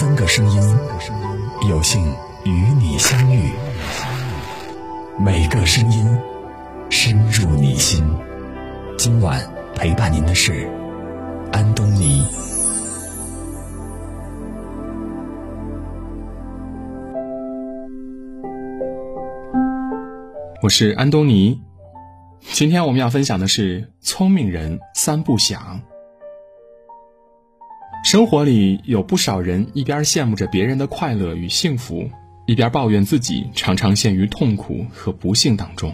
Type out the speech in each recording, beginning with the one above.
三个声音，有幸与你相遇。每个声音深入你心。今晚陪伴您的是安东尼。我是安东尼。今天我们要分享的是聪明人三不想。生活里有不少人一边羡慕着别人的快乐与幸福，一边抱怨自己常常陷于痛苦和不幸当中。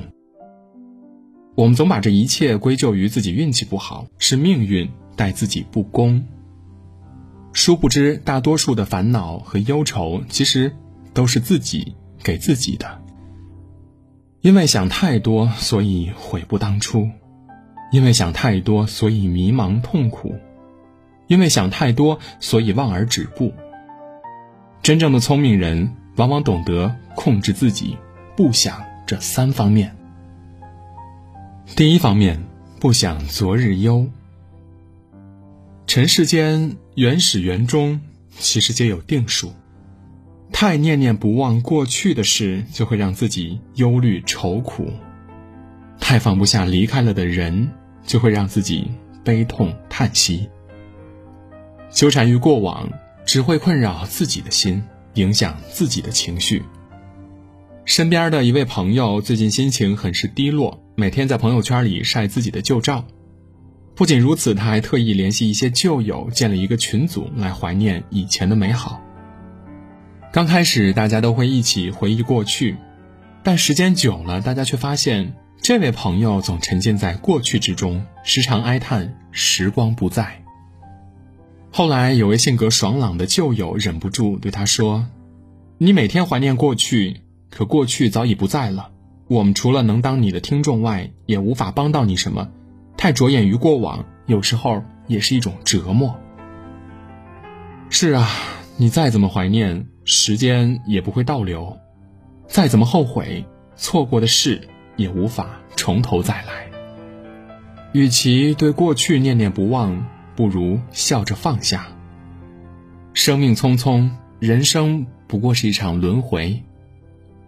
我们总把这一切归咎于自己运气不好，是命运待自己不公。殊不知，大多数的烦恼和忧愁，其实都是自己给自己的。因为想太多，所以悔不当初；因为想太多，所以迷茫痛苦。因为想太多，所以望而止步。真正的聪明人，往往懂得控制自己不想这三方面。第一方面，不想昨日忧。尘世间原始缘终，其实皆有定数。太念念不忘过去的事，就会让自己忧虑愁苦；太放不下离开了的人，就会让自己悲痛叹息。纠缠于过往，只会困扰自己的心，影响自己的情绪。身边的一位朋友最近心情很是低落，每天在朋友圈里晒自己的旧照。不仅如此，他还特意联系一些旧友，建了一个群组来怀念以前的美好。刚开始，大家都会一起回忆过去，但时间久了，大家却发现这位朋友总沉浸在过去之中，时常哀叹时光不再。后来，有位性格爽朗的旧友忍不住对他说：“你每天怀念过去，可过去早已不在了。我们除了能当你的听众外，也无法帮到你什么。太着眼于过往，有时候也是一种折磨。”是啊，你再怎么怀念，时间也不会倒流；再怎么后悔，错过的事也无法从头再来。与其对过去念念不忘，不如笑着放下。生命匆匆，人生不过是一场轮回，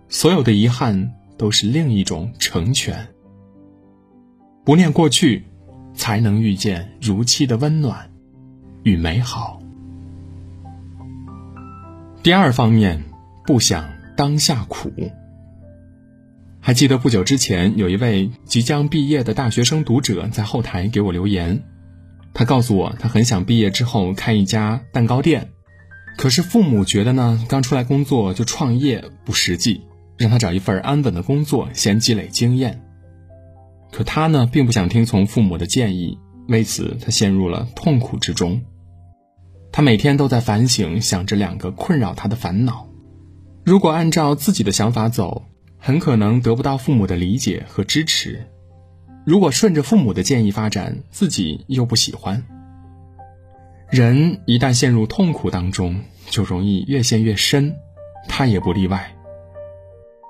所有的遗憾都是另一种成全。不念过去，才能遇见如期的温暖与美好。第二方面，不想当下苦。还记得不久之前，有一位即将毕业的大学生读者在后台给我留言。他告诉我，他很想毕业之后开一家蛋糕店，可是父母觉得呢，刚出来工作就创业不实际，让他找一份安稳的工作，先积累经验。可他呢，并不想听从父母的建议，为此他陷入了痛苦之中。他每天都在反省，想着两个困扰他的烦恼：如果按照自己的想法走，很可能得不到父母的理解和支持。如果顺着父母的建议发展，自己又不喜欢。人一旦陷入痛苦当中，就容易越陷越深，他也不例外。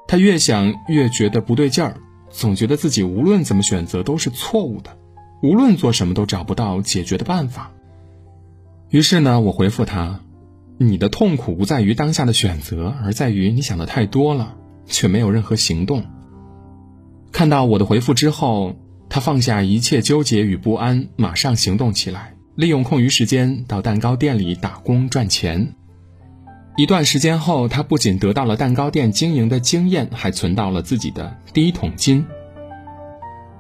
他越想越觉得不对劲儿，总觉得自己无论怎么选择都是错误的，无论做什么都找不到解决的办法。于是呢，我回复他：“你的痛苦不在于当下的选择，而在于你想的太多了，却没有任何行动。”看到我的回复之后。他放下一切纠结与不安，马上行动起来，利用空余时间到蛋糕店里打工赚钱。一段时间后，他不仅得到了蛋糕店经营的经验，还存到了自己的第一桶金。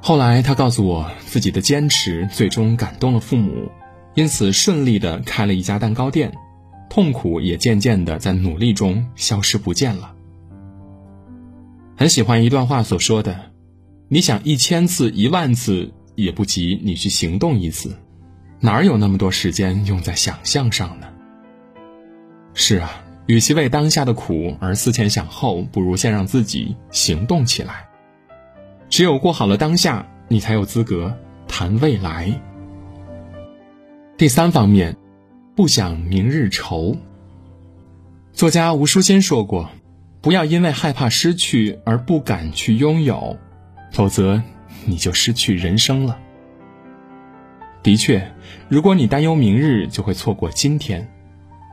后来，他告诉我，自己的坚持最终感动了父母，因此顺利的开了一家蛋糕店，痛苦也渐渐的在努力中消失不见了。很喜欢一段话所说的。你想一千次、一万次也不及你去行动一次，哪有那么多时间用在想象上呢？是啊，与其为当下的苦而思前想后，不如先让自己行动起来。只有过好了当下，你才有资格谈未来。第三方面，不想明日愁。作家吴淑欣说过：“不要因为害怕失去而不敢去拥有。”否则，你就失去人生了。的确，如果你担忧明日，就会错过今天。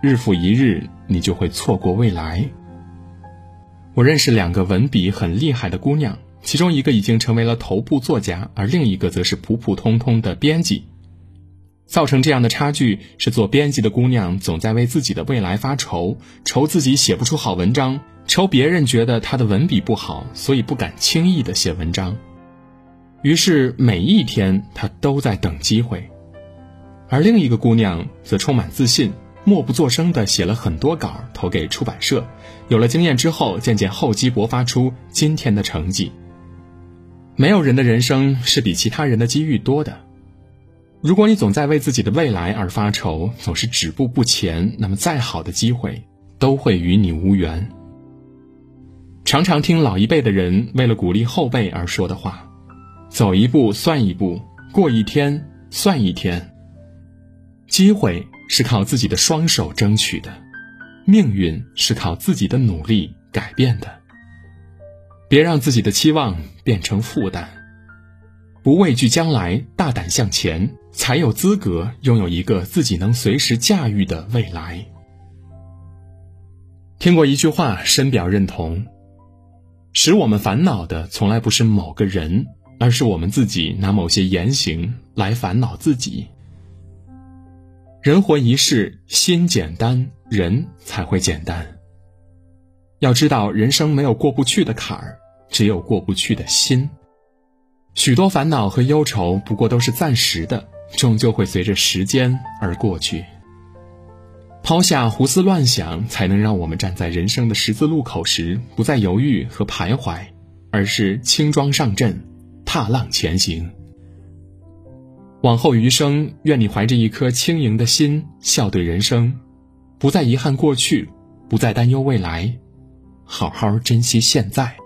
日复一日，你就会错过未来。我认识两个文笔很厉害的姑娘，其中一个已经成为了头部作家，而另一个则是普普通通的编辑。造成这样的差距是，做编辑的姑娘总在为自己的未来发愁，愁自己写不出好文章，愁别人觉得他的文笔不好，所以不敢轻易的写文章。于是每一天他都在等机会，而另一个姑娘则充满自信。默不作声的写了很多稿，投给出版社。有了经验之后，渐渐厚积薄发出今天的成绩。没有人的人生是比其他人的机遇多的。如果你总在为自己的未来而发愁，总是止步不前，那么再好的机会都会与你无缘。常常听老一辈的人为了鼓励后辈而说的话：“走一步算一步，过一天算一天。”机会。是靠自己的双手争取的，命运是靠自己的努力改变的。别让自己的期望变成负担，不畏惧将来，大胆向前，才有资格拥有一个自己能随时驾驭的未来。听过一句话，深表认同：使我们烦恼的，从来不是某个人，而是我们自己拿某些言行来烦恼自己。人活一世，心简单，人才会简单。要知道，人生没有过不去的坎儿，只有过不去的心。许多烦恼和忧愁不过都是暂时的，终究会随着时间而过去。抛下胡思乱想，才能让我们站在人生的十字路口时，不再犹豫和徘徊，而是轻装上阵，踏浪前行。往后余生，愿你怀着一颗轻盈的心，笑对人生，不再遗憾过去，不再担忧未来，好好珍惜现在。